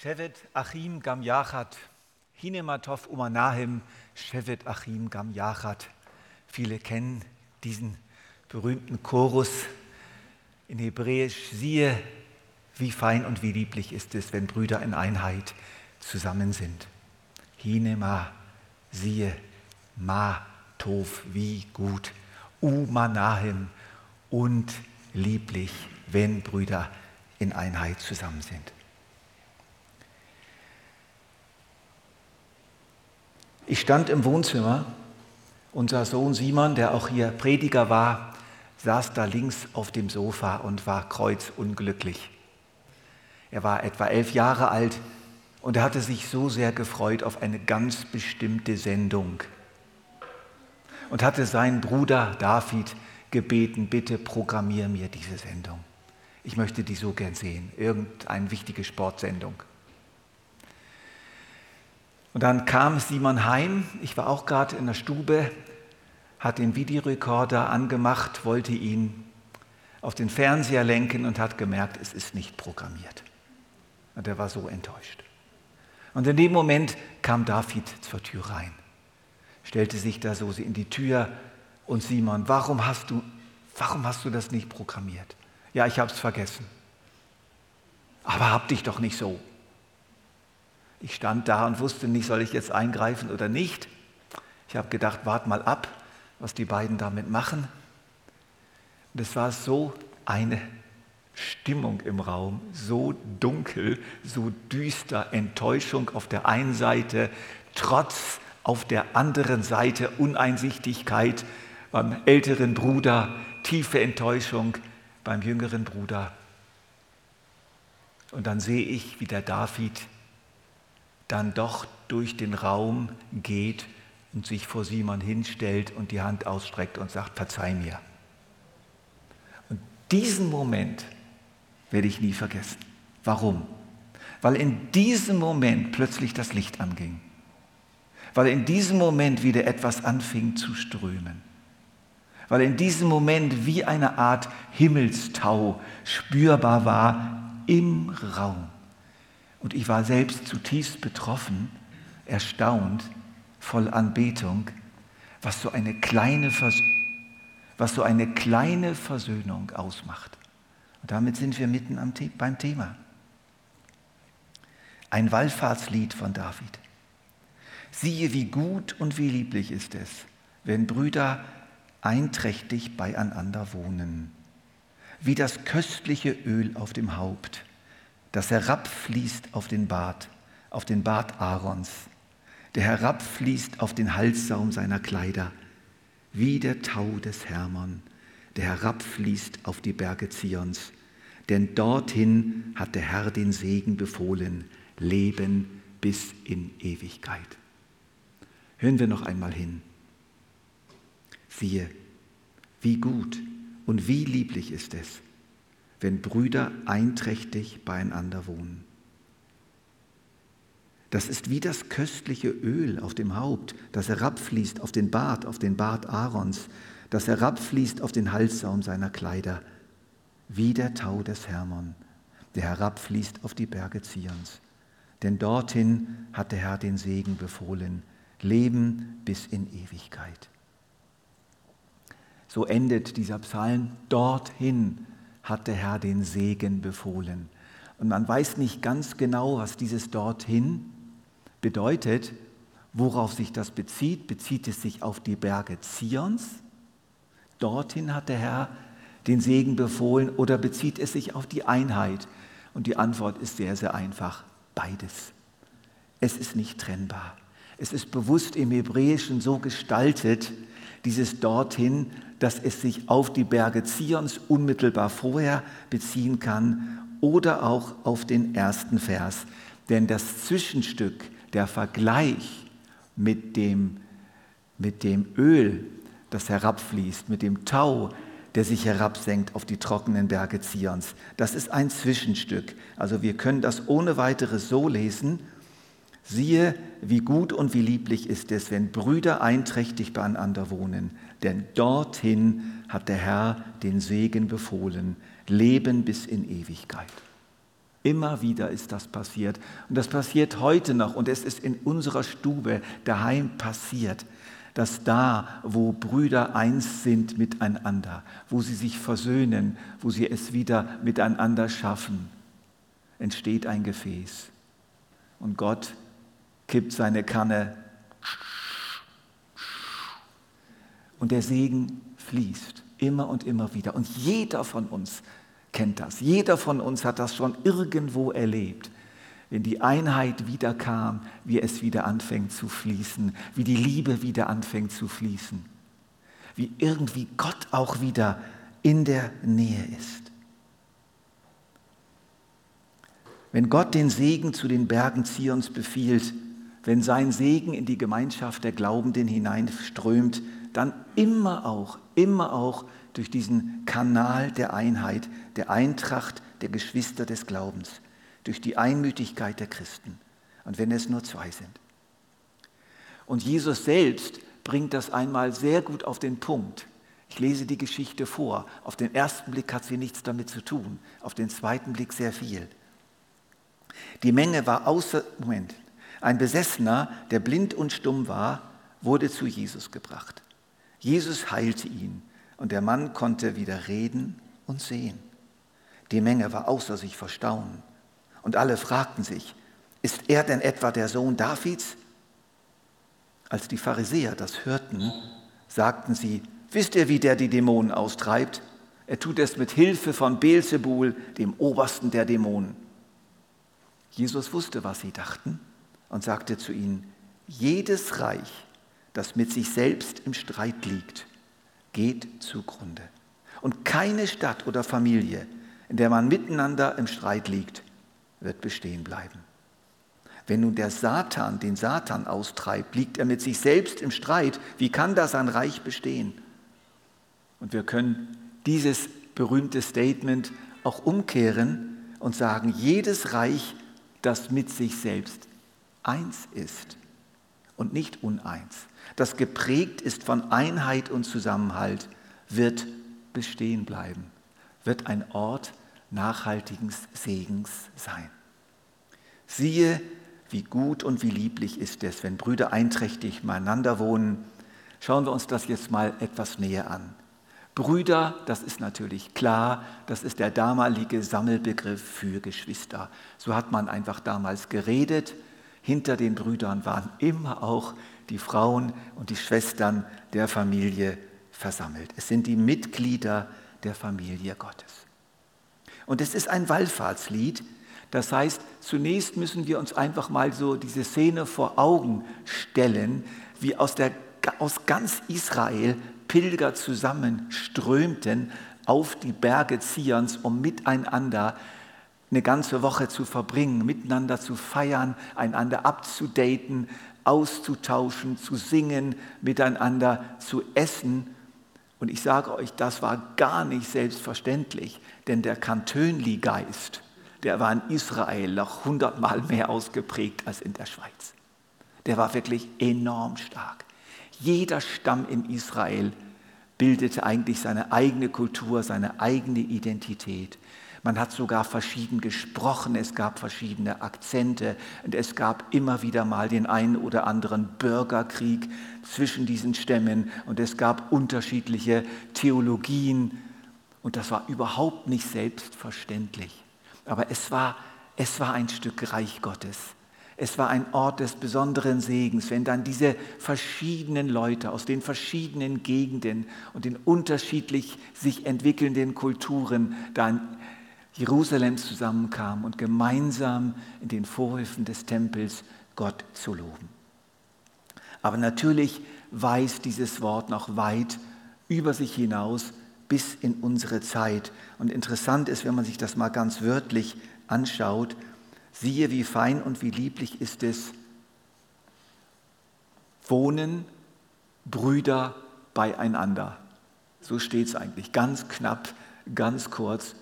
Shevet Achim Gam Yachat, Hinematov Umanahim, Shevet Achim Gam Yachat. Viele kennen diesen berühmten Chorus in Hebräisch. Siehe, wie fein und wie lieblich ist es, wenn Brüder in Einheit zusammen sind. Hinema, siehe, Ma, Tov, wie gut, Umanahim und lieblich, wenn Brüder in Einheit zusammen sind. Ich stand im Wohnzimmer, unser Sohn Simon, der auch hier Prediger war, saß da links auf dem Sofa und war kreuzunglücklich. Er war etwa elf Jahre alt und er hatte sich so sehr gefreut auf eine ganz bestimmte Sendung und hatte seinen Bruder David gebeten, bitte programmier mir diese Sendung. Ich möchte die so gern sehen, irgendeine wichtige Sportsendung. Und dann kam Simon heim, ich war auch gerade in der Stube, hat den Videorekorder angemacht, wollte ihn auf den Fernseher lenken und hat gemerkt, es ist nicht programmiert. Und er war so enttäuscht. Und in dem Moment kam David zur Tür rein, stellte sich da so in die Tür und Simon, warum hast du, warum hast du das nicht programmiert? Ja, ich habe es vergessen. Aber hab dich doch nicht so. Ich stand da und wusste nicht, soll ich jetzt eingreifen oder nicht. Ich habe gedacht, wart mal ab, was die beiden damit machen. Und es war so eine Stimmung im Raum, so dunkel, so düster, Enttäuschung auf der einen Seite, Trotz auf der anderen Seite, Uneinsichtigkeit beim älteren Bruder, tiefe Enttäuschung beim jüngeren Bruder. Und dann sehe ich, wie der David dann doch durch den Raum geht und sich vor Simon hinstellt und die Hand ausstreckt und sagt, verzeih mir. Und diesen Moment werde ich nie vergessen. Warum? Weil in diesem Moment plötzlich das Licht anging. Weil in diesem Moment wieder etwas anfing zu strömen. Weil in diesem Moment wie eine Art Himmelstau spürbar war im Raum. Und ich war selbst zutiefst betroffen, erstaunt, voll Anbetung, was so eine kleine, Vers was so eine kleine Versöhnung ausmacht. Und damit sind wir mitten am The beim Thema. Ein Wallfahrtslied von David. Siehe, wie gut und wie lieblich ist es, wenn Brüder einträchtig beieinander wohnen, wie das köstliche Öl auf dem Haupt das herabfließt auf den Bart, auf den Bart Aarons, der herabfließt auf den Halssaum seiner Kleider, wie der Tau des Hermon, der herabfließt auf die Berge Zions. Denn dorthin hat der Herr den Segen befohlen, Leben bis in Ewigkeit. Hören wir noch einmal hin. Siehe, wie gut und wie lieblich ist es, wenn Brüder einträchtig beieinander wohnen. Das ist wie das köstliche Öl auf dem Haupt, das herabfließt auf den Bart, auf den Bart Aarons, das herabfließt auf den Halssaum seiner Kleider, wie der Tau des Hermon, der herabfließt auf die Berge Zions. Denn dorthin hat der Herr den Segen befohlen, Leben bis in Ewigkeit. So endet dieser Psalm, dorthin hat der Herr den Segen befohlen. Und man weiß nicht ganz genau, was dieses dorthin bedeutet, worauf sich das bezieht. Bezieht es sich auf die Berge Zions? Dorthin hat der Herr den Segen befohlen oder bezieht es sich auf die Einheit? Und die Antwort ist sehr, sehr einfach. Beides. Es ist nicht trennbar. Es ist bewusst im Hebräischen so gestaltet, dieses dorthin, dass es sich auf die Berge Zions unmittelbar vorher beziehen kann oder auch auf den ersten Vers. Denn das Zwischenstück, der Vergleich mit dem, mit dem Öl, das herabfließt, mit dem Tau, der sich herabsenkt auf die trockenen Berge Zions, das ist ein Zwischenstück. Also wir können das ohne weiteres so lesen, Siehe, wie gut und wie lieblich ist es, wenn Brüder einträchtig beieinander wohnen, denn dorthin hat der Herr den Segen befohlen, Leben bis in Ewigkeit. Immer wieder ist das passiert. Und das passiert heute noch. Und es ist in unserer Stube daheim passiert, dass da, wo Brüder eins sind miteinander, wo sie sich versöhnen, wo sie es wieder miteinander schaffen, entsteht ein Gefäß. Und Gott kippt seine Kanne und der Segen fließt immer und immer wieder. Und jeder von uns kennt das. Jeder von uns hat das schon irgendwo erlebt. Wenn die Einheit wieder kam, wie es wieder anfängt zu fließen, wie die Liebe wieder anfängt zu fließen, wie irgendwie Gott auch wieder in der Nähe ist. Wenn Gott den Segen zu den Bergen Zions befiehlt, wenn sein Segen in die Gemeinschaft der Glaubenden hineinströmt, dann immer auch, immer auch durch diesen Kanal der Einheit, der Eintracht der Geschwister des Glaubens, durch die Einmütigkeit der Christen. Und wenn es nur zwei sind. Und Jesus selbst bringt das einmal sehr gut auf den Punkt. Ich lese die Geschichte vor. Auf den ersten Blick hat sie nichts damit zu tun, auf den zweiten Blick sehr viel. Die Menge war außer, Moment, ein Besessener, der blind und stumm war, wurde zu Jesus gebracht. Jesus heilte ihn und der Mann konnte wieder reden und sehen. Die Menge war außer sich vor Staunen und alle fragten sich, ist er denn etwa der Sohn Davids? Als die Pharisäer das hörten, sagten sie, wisst ihr, wie der die Dämonen austreibt? Er tut es mit Hilfe von Beelzebul, dem Obersten der Dämonen. Jesus wusste, was sie dachten und sagte zu ihnen, jedes Reich, das mit sich selbst im Streit liegt, geht zugrunde. Und keine Stadt oder Familie, in der man miteinander im Streit liegt, wird bestehen bleiben. Wenn nun der Satan den Satan austreibt, liegt er mit sich selbst im Streit. Wie kann da sein Reich bestehen? Und wir können dieses berühmte Statement auch umkehren und sagen, jedes Reich, das mit sich selbst eins ist und nicht uneins, das geprägt ist von Einheit und Zusammenhalt, wird bestehen bleiben, wird ein Ort nachhaltigen Segens sein. Siehe, wie gut und wie lieblich ist es, wenn Brüder einträchtig miteinander wohnen. Schauen wir uns das jetzt mal etwas näher an. Brüder, das ist natürlich klar, das ist der damalige Sammelbegriff für Geschwister. So hat man einfach damals geredet. Hinter den Brüdern waren immer auch die Frauen und die Schwestern der Familie versammelt. Es sind die Mitglieder der Familie Gottes. Und es ist ein Wallfahrtslied. Das heißt, zunächst müssen wir uns einfach mal so diese Szene vor Augen stellen, wie aus, der, aus ganz Israel Pilger zusammenströmten auf die Berge Zions, um miteinander eine ganze Woche zu verbringen, miteinander zu feiern, einander abzudaten, auszutauschen, zu singen, miteinander zu essen. Und ich sage euch, das war gar nicht selbstverständlich, denn der Kantönli-Geist, der war in Israel noch hundertmal mehr ausgeprägt als in der Schweiz. Der war wirklich enorm stark. Jeder Stamm in Israel bildete eigentlich seine eigene Kultur, seine eigene Identität. Man hat sogar verschieden gesprochen, es gab verschiedene Akzente und es gab immer wieder mal den einen oder anderen Bürgerkrieg zwischen diesen Stämmen und es gab unterschiedliche Theologien und das war überhaupt nicht selbstverständlich. Aber es war, es war ein Stück Reich Gottes. Es war ein Ort des besonderen Segens, wenn dann diese verschiedenen Leute aus den verschiedenen Gegenden und den unterschiedlich sich entwickelnden Kulturen dann Jerusalem zusammenkam und gemeinsam in den Vorhöfen des Tempels Gott zu loben. Aber natürlich weist dieses Wort noch weit über sich hinaus bis in unsere Zeit. Und interessant ist, wenn man sich das mal ganz wörtlich anschaut, siehe, wie fein und wie lieblich ist es, wohnen Brüder beieinander. So steht es eigentlich, ganz knapp, ganz kurz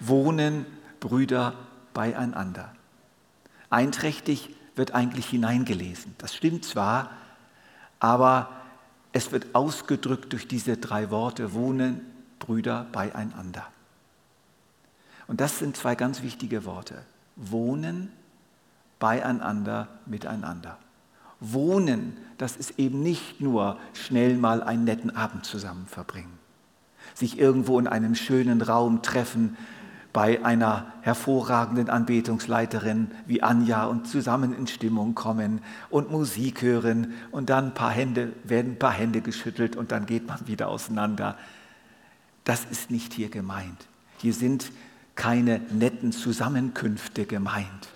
wohnen Brüder beieinander. Einträchtig wird eigentlich hineingelesen. Das stimmt zwar, aber es wird ausgedrückt durch diese drei Worte, wohnen Brüder beieinander. Und das sind zwei ganz wichtige Worte. wohnen beieinander, miteinander. Wohnen, das ist eben nicht nur schnell mal einen netten Abend zusammen verbringen, sich irgendwo in einem schönen Raum treffen, bei einer hervorragenden Anbetungsleiterin wie Anja und zusammen in Stimmung kommen und Musik hören und dann ein paar Hände, werden ein paar Hände geschüttelt und dann geht man wieder auseinander. Das ist nicht hier gemeint. Hier sind keine netten Zusammenkünfte gemeint.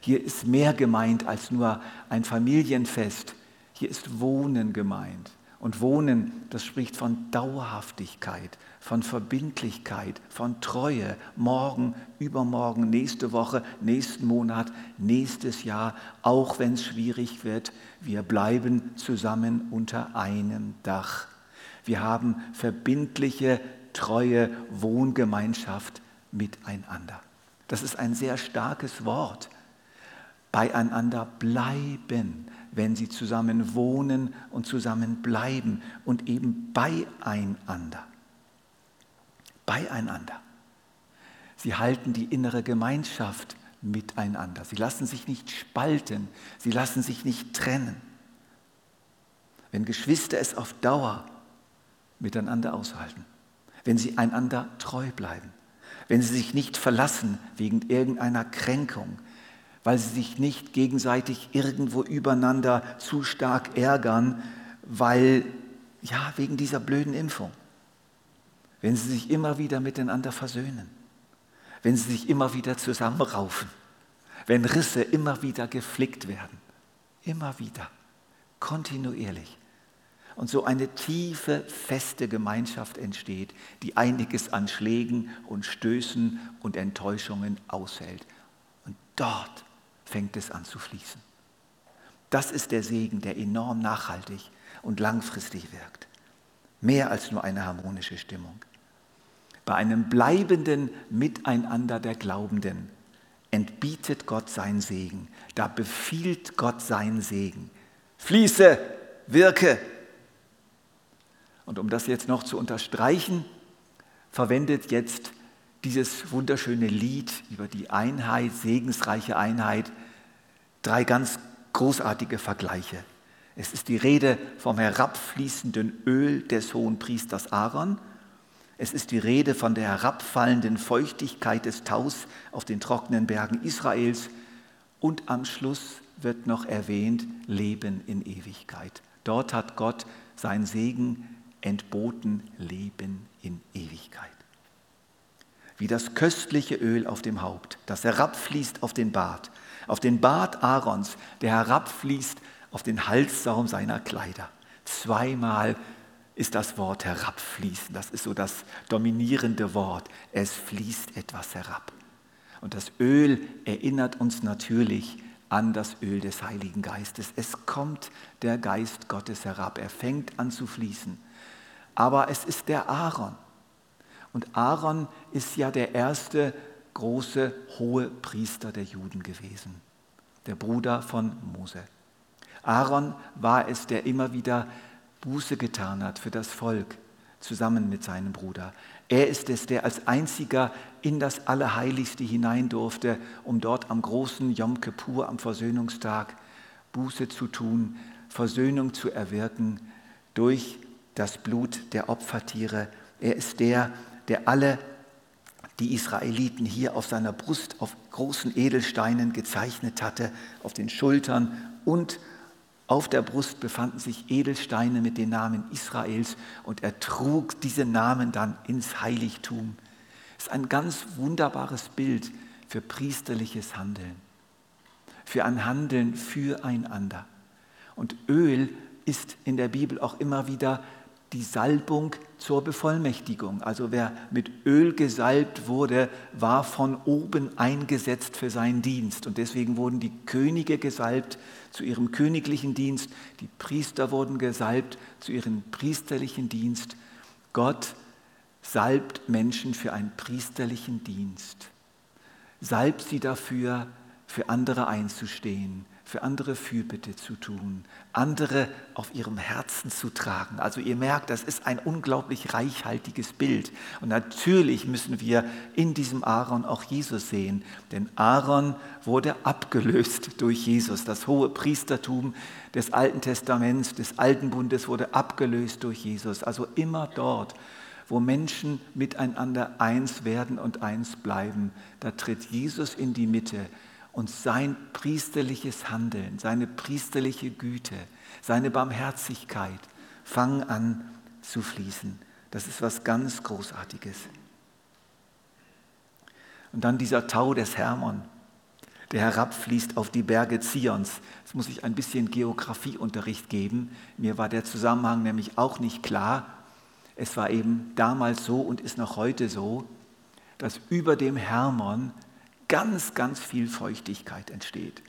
Hier ist mehr gemeint als nur ein Familienfest. Hier ist Wohnen gemeint. Und Wohnen, das spricht von Dauerhaftigkeit, von Verbindlichkeit, von Treue. Morgen, übermorgen, nächste Woche, nächsten Monat, nächstes Jahr, auch wenn es schwierig wird, wir bleiben zusammen unter einem Dach. Wir haben verbindliche, treue Wohngemeinschaft miteinander. Das ist ein sehr starkes Wort. Beieinander bleiben, wenn sie zusammen wohnen und zusammen bleiben und eben beieinander. Beieinander. Sie halten die innere Gemeinschaft miteinander. Sie lassen sich nicht spalten, sie lassen sich nicht trennen. Wenn Geschwister es auf Dauer miteinander aushalten, wenn sie einander treu bleiben, wenn sie sich nicht verlassen wegen irgendeiner Kränkung, weil sie sich nicht gegenseitig irgendwo übereinander zu stark ärgern, weil, ja, wegen dieser blöden Impfung. Wenn sie sich immer wieder miteinander versöhnen, wenn sie sich immer wieder zusammenraufen, wenn Risse immer wieder geflickt werden, immer wieder, kontinuierlich und so eine tiefe, feste Gemeinschaft entsteht, die einiges an Schlägen und Stößen und Enttäuschungen aushält. Und dort fängt es an zu fließen. Das ist der Segen, der enorm nachhaltig und langfristig wirkt. Mehr als nur eine harmonische Stimmung. Bei einem bleibenden Miteinander der Glaubenden entbietet Gott sein Segen. Da befiehlt Gott sein Segen. Fließe, wirke, und um das jetzt noch zu unterstreichen, verwendet jetzt dieses wunderschöne Lied über die Einheit, segensreiche Einheit, drei ganz großartige Vergleiche. Es ist die Rede vom herabfließenden Öl des hohen Priesters Aaron. Es ist die Rede von der herabfallenden Feuchtigkeit des Taus auf den trockenen Bergen Israels. Und am Schluss wird noch erwähnt Leben in Ewigkeit. Dort hat Gott sein Segen entboten Leben in Ewigkeit. Wie das köstliche Öl auf dem Haupt, das herabfließt auf den Bart, auf den Bart Aarons, der herabfließt auf den Halssaum seiner Kleider. Zweimal ist das Wort herabfließen, das ist so das dominierende Wort. Es fließt etwas herab. Und das Öl erinnert uns natürlich an das Öl des Heiligen Geistes. Es kommt der Geist Gottes herab, er fängt an zu fließen aber es ist der Aaron. Und Aaron ist ja der erste große hohe Priester der Juden gewesen, der Bruder von Mose. Aaron war es, der immer wieder Buße getan hat für das Volk, zusammen mit seinem Bruder. Er ist es, der als einziger in das Allerheiligste hinein durfte, um dort am großen Yom Kippur, am Versöhnungstag, Buße zu tun, Versöhnung zu erwirken durch das Blut der Opfertiere. Er ist der, der alle die Israeliten hier auf seiner Brust auf großen Edelsteinen gezeichnet hatte, auf den Schultern und auf der Brust befanden sich Edelsteine mit den Namen Israels und er trug diese Namen dann ins Heiligtum. Es ist ein ganz wunderbares Bild für priesterliches Handeln, für ein Handeln füreinander. Und Öl ist in der Bibel auch immer wieder die Salbung zur Bevollmächtigung. Also wer mit Öl gesalbt wurde, war von oben eingesetzt für seinen Dienst. Und deswegen wurden die Könige gesalbt zu ihrem königlichen Dienst, die Priester wurden gesalbt zu ihrem priesterlichen Dienst. Gott salbt Menschen für einen priesterlichen Dienst. Salbt sie dafür, für andere einzustehen, für andere Fürbitte zu tun, andere auf ihrem Herzen zu tragen. Also ihr merkt, das ist ein unglaublich reichhaltiges Bild. Und natürlich müssen wir in diesem Aaron auch Jesus sehen, denn Aaron wurde abgelöst durch Jesus. Das hohe Priestertum des Alten Testaments, des Alten Bundes wurde abgelöst durch Jesus. Also immer dort, wo Menschen miteinander eins werden und eins bleiben, da tritt Jesus in die Mitte und sein priesterliches Handeln, seine priesterliche Güte, seine Barmherzigkeit fangen an zu fließen. Das ist was ganz Großartiges. Und dann dieser Tau des Hermon, der herabfließt auf die Berge Zions. Jetzt muss ich ein bisschen Geografieunterricht geben. Mir war der Zusammenhang nämlich auch nicht klar. Es war eben damals so und ist noch heute so, dass über dem Hermon ganz, ganz viel Feuchtigkeit entsteht.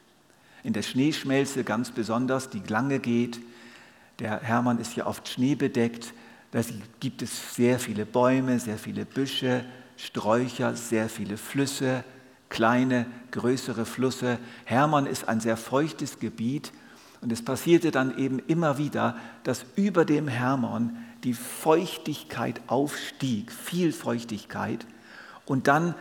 In der Schneeschmelze ganz besonders, die lange geht. Der Hermann ist ja oft schneebedeckt. Da gibt es sehr viele Bäume, sehr viele Büsche, Sträucher, sehr viele Flüsse, kleine, größere Flüsse. Hermann ist ein sehr feuchtes Gebiet und es passierte dann eben immer wieder, dass über dem Hermann die Feuchtigkeit aufstieg, viel Feuchtigkeit und dann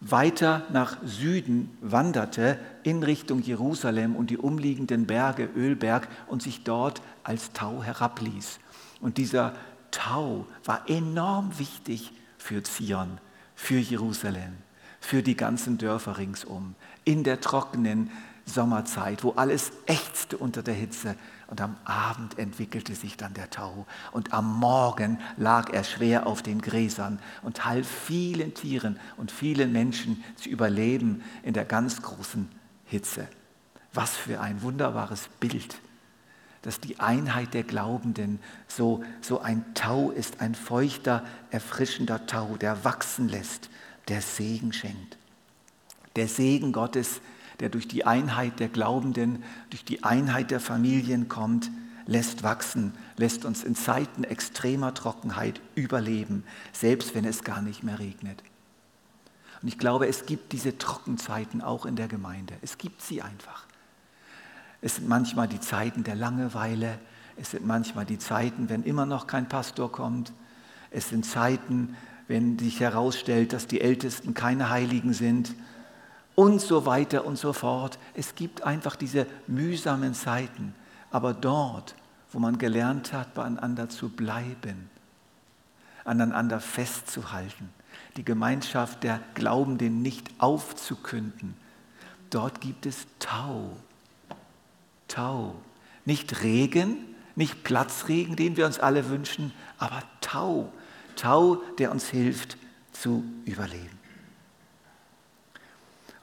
weiter nach Süden wanderte in Richtung Jerusalem und die umliegenden Berge, Ölberg, und sich dort als Tau herabließ. Und dieser Tau war enorm wichtig für Zion, für Jerusalem, für die ganzen Dörfer ringsum. In der trockenen Sommerzeit, wo alles ächzte unter der Hitze, und am Abend entwickelte sich dann der Tau. Und am Morgen lag er schwer auf den Gräsern und half vielen Tieren und vielen Menschen zu überleben in der ganz großen Hitze. Was für ein wunderbares Bild, dass die Einheit der Glaubenden so, so ein Tau ist, ein feuchter, erfrischender Tau, der wachsen lässt, der Segen schenkt. Der Segen Gottes der durch die Einheit der Glaubenden, durch die Einheit der Familien kommt, lässt wachsen, lässt uns in Zeiten extremer Trockenheit überleben, selbst wenn es gar nicht mehr regnet. Und ich glaube, es gibt diese Trockenzeiten auch in der Gemeinde. Es gibt sie einfach. Es sind manchmal die Zeiten der Langeweile, es sind manchmal die Zeiten, wenn immer noch kein Pastor kommt, es sind Zeiten, wenn sich herausstellt, dass die Ältesten keine Heiligen sind und so weiter und so fort. Es gibt einfach diese mühsamen Zeiten. Aber dort, wo man gelernt hat, beieinander zu bleiben, aneinander festzuhalten, die Gemeinschaft der Glaubenden nicht aufzukünden, dort gibt es Tau. Tau. Nicht Regen, nicht Platzregen, den wir uns alle wünschen, aber Tau. Tau, der uns hilft zu überleben.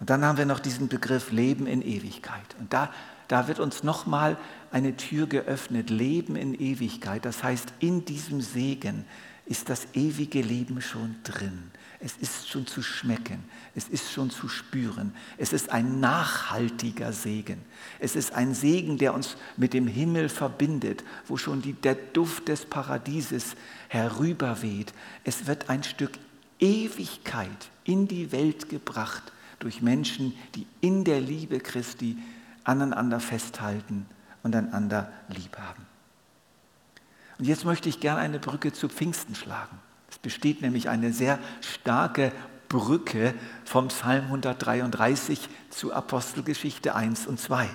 Und dann haben wir noch diesen Begriff Leben in Ewigkeit. Und da, da wird uns nochmal eine Tür geöffnet, Leben in Ewigkeit. Das heißt, in diesem Segen ist das ewige Leben schon drin. Es ist schon zu schmecken, es ist schon zu spüren. Es ist ein nachhaltiger Segen. Es ist ein Segen, der uns mit dem Himmel verbindet, wo schon die, der Duft des Paradieses herüberweht. Es wird ein Stück Ewigkeit in die Welt gebracht durch Menschen, die in der Liebe Christi aneinander festhalten und einander lieb haben. Und jetzt möchte ich gerne eine Brücke zu Pfingsten schlagen. Es besteht nämlich eine sehr starke Brücke vom Psalm 133 zu Apostelgeschichte 1 und 2.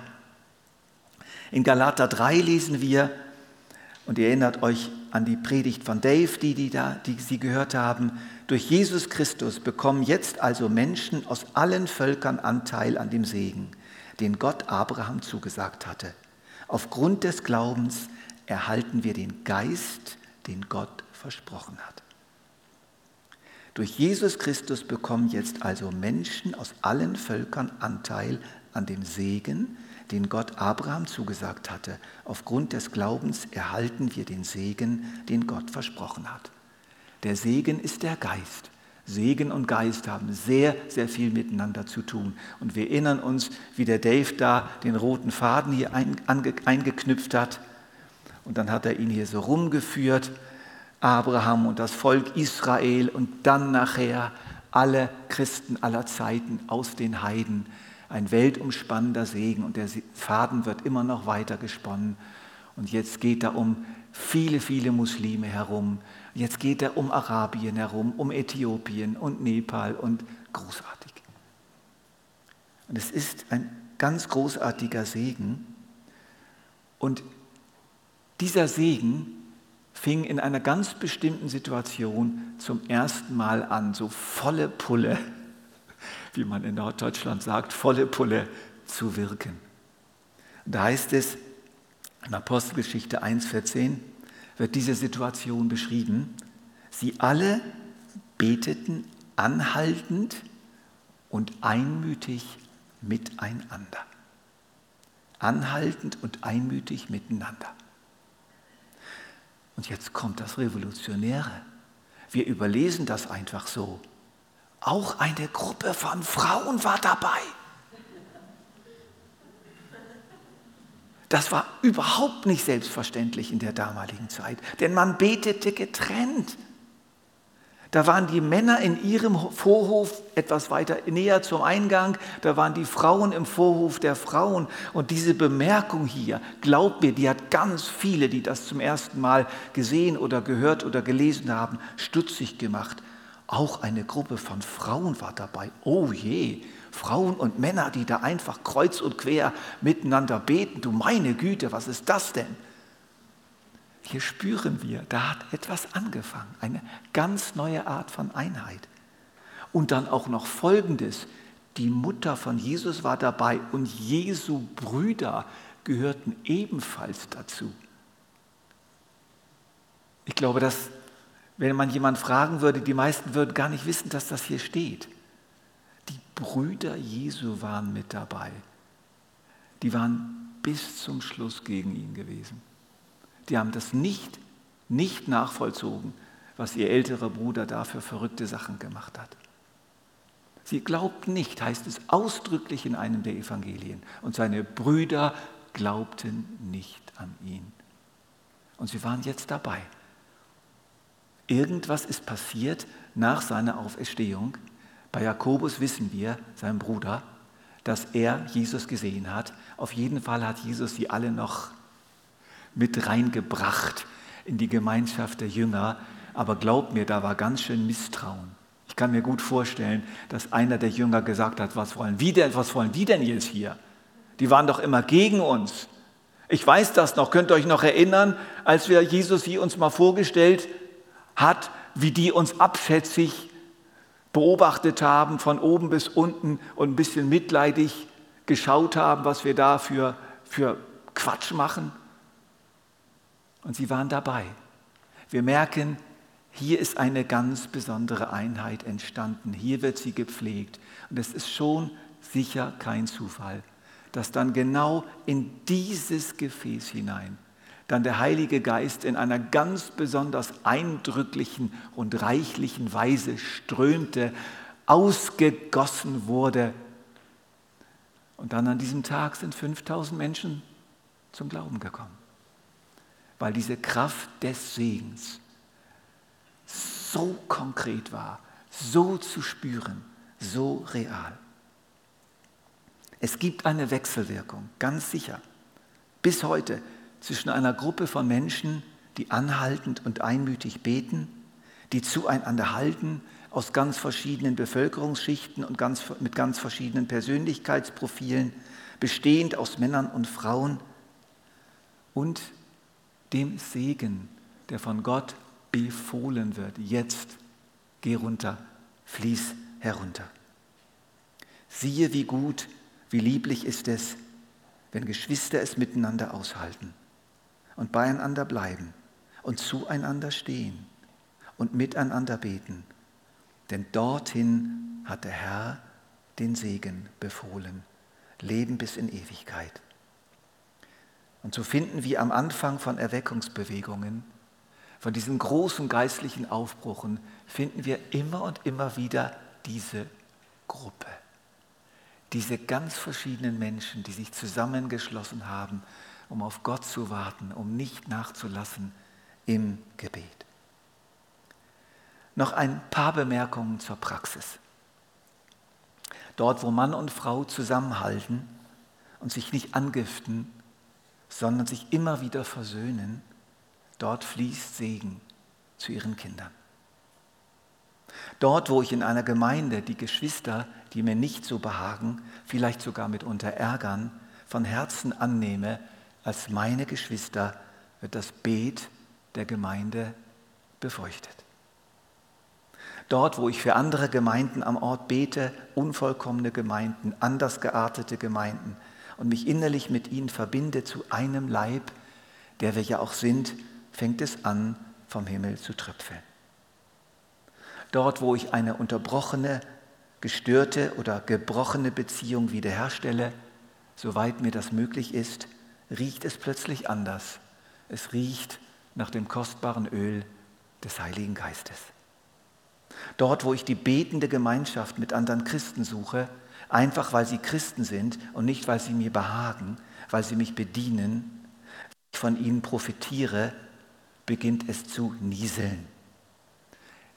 In Galater 3 lesen wir, und ihr erinnert euch an die Predigt von Dave, die, die, da, die Sie gehört haben. Durch Jesus Christus bekommen jetzt also Menschen aus allen Völkern Anteil an dem Segen, den Gott Abraham zugesagt hatte. Aufgrund des Glaubens erhalten wir den Geist, den Gott versprochen hat. Durch Jesus Christus bekommen jetzt also Menschen aus allen Völkern Anteil an dem Segen, den Gott Abraham zugesagt hatte. Aufgrund des Glaubens erhalten wir den Segen, den Gott versprochen hat. Der Segen ist der Geist. Segen und Geist haben sehr, sehr viel miteinander zu tun. Und wir erinnern uns, wie der Dave da den roten Faden hier eingeknüpft hat. Und dann hat er ihn hier so rumgeführt, Abraham und das Volk Israel und dann nachher alle Christen aller Zeiten aus den Heiden ein weltumspannender Segen und der Faden wird immer noch weiter gesponnen. Und jetzt geht er um viele, viele Muslime herum. Jetzt geht er um Arabien herum, um Äthiopien und Nepal und großartig. Und es ist ein ganz großartiger Segen. Und dieser Segen fing in einer ganz bestimmten Situation zum ersten Mal an, so volle Pulle, wie man in Norddeutschland sagt, volle Pulle zu wirken. Und da heißt es in Apostelgeschichte 1,14 wird diese Situation beschrieben. Sie alle beteten anhaltend und einmütig miteinander. Anhaltend und einmütig miteinander. Und jetzt kommt das Revolutionäre. Wir überlesen das einfach so. Auch eine Gruppe von Frauen war dabei. Das war überhaupt nicht selbstverständlich in der damaligen Zeit, denn man betete getrennt. Da waren die Männer in ihrem Vorhof etwas weiter näher zum Eingang, da waren die Frauen im Vorhof der Frauen. Und diese Bemerkung hier, glaubt mir, die hat ganz viele, die das zum ersten Mal gesehen oder gehört oder gelesen haben, stutzig gemacht. Auch eine Gruppe von Frauen war dabei. Oh je, Frauen und Männer, die da einfach kreuz und quer miteinander beten. Du meine Güte, was ist das denn? Hier spüren wir, da hat etwas angefangen, eine ganz neue Art von Einheit. Und dann auch noch Folgendes, die Mutter von Jesus war dabei und Jesu Brüder gehörten ebenfalls dazu. Ich glaube, dass wenn man jemand fragen würde, die meisten würden gar nicht wissen, dass das hier steht. Brüder Jesu waren mit dabei. Die waren bis zum Schluss gegen ihn gewesen. Die haben das nicht, nicht nachvollzogen, was ihr älterer Bruder da für verrückte Sachen gemacht hat. Sie glaubten nicht, heißt es ausdrücklich in einem der Evangelien. Und seine Brüder glaubten nicht an ihn. Und sie waren jetzt dabei. Irgendwas ist passiert nach seiner Auferstehung, bei Jakobus wissen wir, seinem Bruder, dass er Jesus gesehen hat. Auf jeden Fall hat Jesus sie alle noch mit reingebracht in die Gemeinschaft der Jünger. Aber glaubt mir, da war ganz schön Misstrauen. Ich kann mir gut vorstellen, dass einer der Jünger gesagt hat, was wollen wir denn, was wollen die denn jetzt hier? Die waren doch immer gegen uns. Ich weiß das noch, könnt ihr euch noch erinnern, als wir Jesus sie uns mal vorgestellt hat, wie die uns abschätzig beobachtet haben von oben bis unten und ein bisschen mitleidig geschaut haben, was wir da für, für Quatsch machen. Und sie waren dabei. Wir merken, hier ist eine ganz besondere Einheit entstanden. Hier wird sie gepflegt. Und es ist schon sicher kein Zufall, dass dann genau in dieses Gefäß hinein dann der Heilige Geist in einer ganz besonders eindrücklichen und reichlichen Weise strömte, ausgegossen wurde. Und dann an diesem Tag sind 5000 Menschen zum Glauben gekommen, weil diese Kraft des Segens so konkret war, so zu spüren, so real. Es gibt eine Wechselwirkung, ganz sicher. Bis heute zwischen einer Gruppe von Menschen, die anhaltend und einmütig beten, die zueinander halten, aus ganz verschiedenen Bevölkerungsschichten und ganz, mit ganz verschiedenen Persönlichkeitsprofilen, bestehend aus Männern und Frauen und dem Segen, der von Gott befohlen wird. Jetzt geh runter, fließ herunter. Siehe, wie gut, wie lieblich ist es, wenn Geschwister es miteinander aushalten und beieinander bleiben und zueinander stehen und miteinander beten. Denn dorthin hat der Herr den Segen befohlen. Leben bis in Ewigkeit. Und so finden wir am Anfang von Erweckungsbewegungen, von diesen großen geistlichen Aufbruchen, finden wir immer und immer wieder diese Gruppe. Diese ganz verschiedenen Menschen, die sich zusammengeschlossen haben um auf Gott zu warten, um nicht nachzulassen im Gebet. Noch ein paar Bemerkungen zur Praxis. Dort, wo Mann und Frau zusammenhalten und sich nicht angiften, sondern sich immer wieder versöhnen, dort fließt Segen zu ihren Kindern. Dort, wo ich in einer Gemeinde die Geschwister, die mir nicht so behagen, vielleicht sogar mitunter ärgern, von Herzen annehme als meine Geschwister, wird das Beet der Gemeinde befeuchtet. Dort, wo ich für andere Gemeinden am Ort bete, unvollkommene Gemeinden, anders geartete Gemeinden und mich innerlich mit ihnen verbinde zu einem Leib, der wir ja auch sind, fängt es an, vom Himmel zu tröpfeln. Dort, wo ich eine unterbrochene, gestörte oder gebrochene Beziehung wiederherstelle, soweit mir das möglich ist, riecht es plötzlich anders. Es riecht nach dem kostbaren Öl des Heiligen Geistes. Dort, wo ich die betende Gemeinschaft mit anderen Christen suche, einfach weil sie Christen sind und nicht weil sie mir behagen, weil sie mich bedienen, ich von ihnen profitiere, beginnt es zu nieseln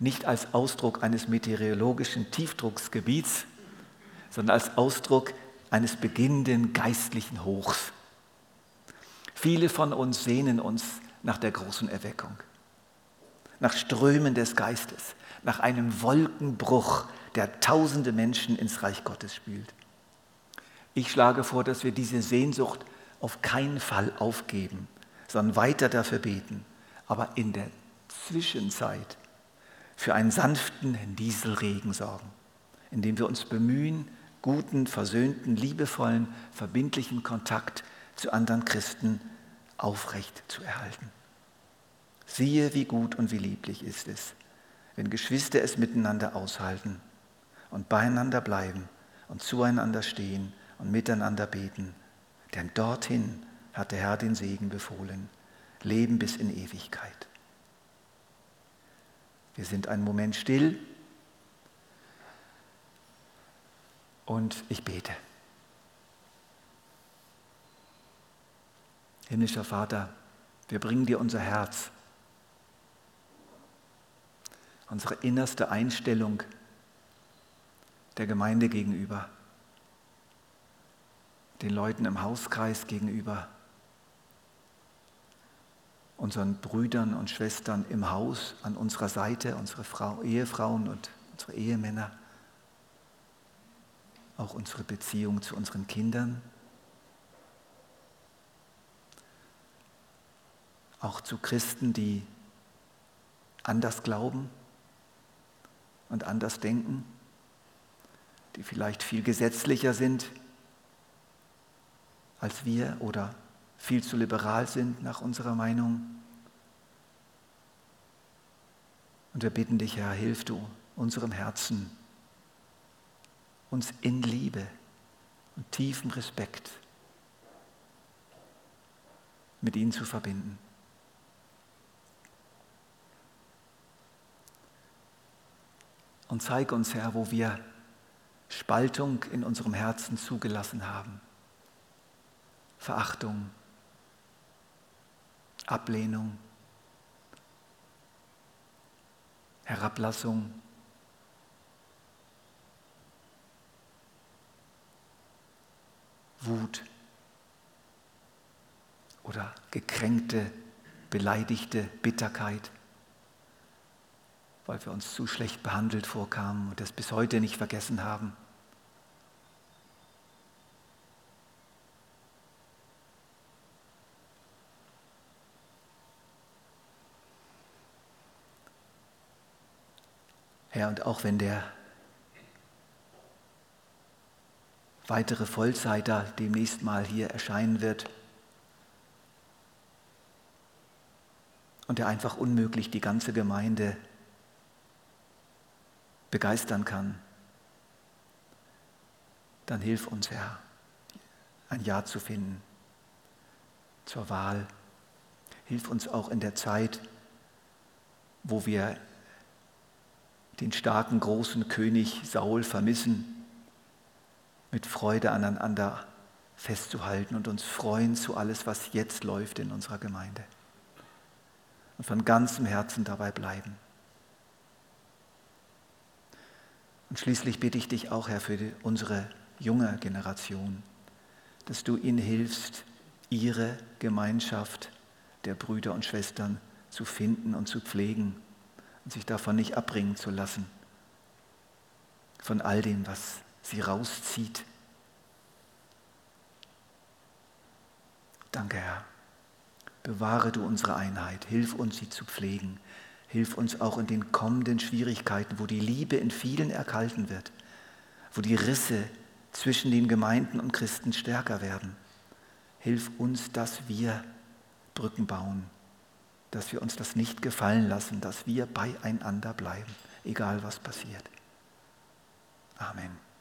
nicht als Ausdruck eines meteorologischen Tiefdrucksgebiets, sondern als Ausdruck eines beginnenden geistlichen Hochs. Viele von uns sehnen uns nach der großen Erweckung, nach Strömen des Geistes, nach einem Wolkenbruch, der tausende Menschen ins Reich Gottes spült. Ich schlage vor, dass wir diese Sehnsucht auf keinen Fall aufgeben, sondern weiter dafür beten. Aber in der Zwischenzeit für einen sanften Dieselregen sorgen, indem wir uns bemühen, guten, versöhnten, liebevollen, verbindlichen Kontakt zu anderen Christen aufrecht zu erhalten. Siehe, wie gut und wie lieblich ist es, wenn Geschwister es miteinander aushalten und beieinander bleiben und zueinander stehen und miteinander beten. Denn dorthin hat der Herr den Segen befohlen, Leben bis in Ewigkeit. Wir sind einen Moment still und ich bete. Himmlischer Vater, wir bringen dir unser Herz, unsere innerste Einstellung der Gemeinde gegenüber, den Leuten im Hauskreis gegenüber unseren Brüdern und Schwestern im Haus an unserer Seite, unsere Frau, Ehefrauen und unsere Ehemänner, auch unsere Beziehung zu unseren Kindern, auch zu Christen, die anders glauben und anders denken, die vielleicht viel gesetzlicher sind als wir oder viel zu liberal sind nach unserer Meinung. Und wir bitten dich, Herr, hilf du unserem Herzen, uns in Liebe und tiefem Respekt mit ihnen zu verbinden. Und zeig uns, Herr, wo wir Spaltung in unserem Herzen zugelassen haben. Verachtung, Ablehnung, Herablassung. Wut oder gekränkte, beleidigte Bitterkeit, weil wir uns zu schlecht behandelt vorkamen und das bis heute nicht vergessen haben. Herr, und auch wenn der weitere Vollzeiter demnächst mal hier erscheinen wird und der einfach unmöglich die ganze Gemeinde begeistern kann, dann hilf uns, Herr, ein Ja zu finden zur Wahl. Hilf uns auch in der Zeit, wo wir den starken, großen König Saul vermissen, mit Freude aneinander festzuhalten und uns freuen zu alles, was jetzt läuft in unserer Gemeinde. Und von ganzem Herzen dabei bleiben. Und schließlich bitte ich dich auch, Herr, für unsere junge Generation, dass du ihnen hilfst, ihre Gemeinschaft der Brüder und Schwestern zu finden und zu pflegen und sich davon nicht abbringen zu lassen, von all dem, was sie rauszieht. Danke, Herr. Bewahre du unsere Einheit, hilf uns, sie zu pflegen. Hilf uns auch in den kommenden Schwierigkeiten, wo die Liebe in vielen erkalten wird, wo die Risse zwischen den Gemeinden und Christen stärker werden. Hilf uns, dass wir Brücken bauen, dass wir uns das nicht gefallen lassen, dass wir beieinander bleiben, egal was passiert. Amen.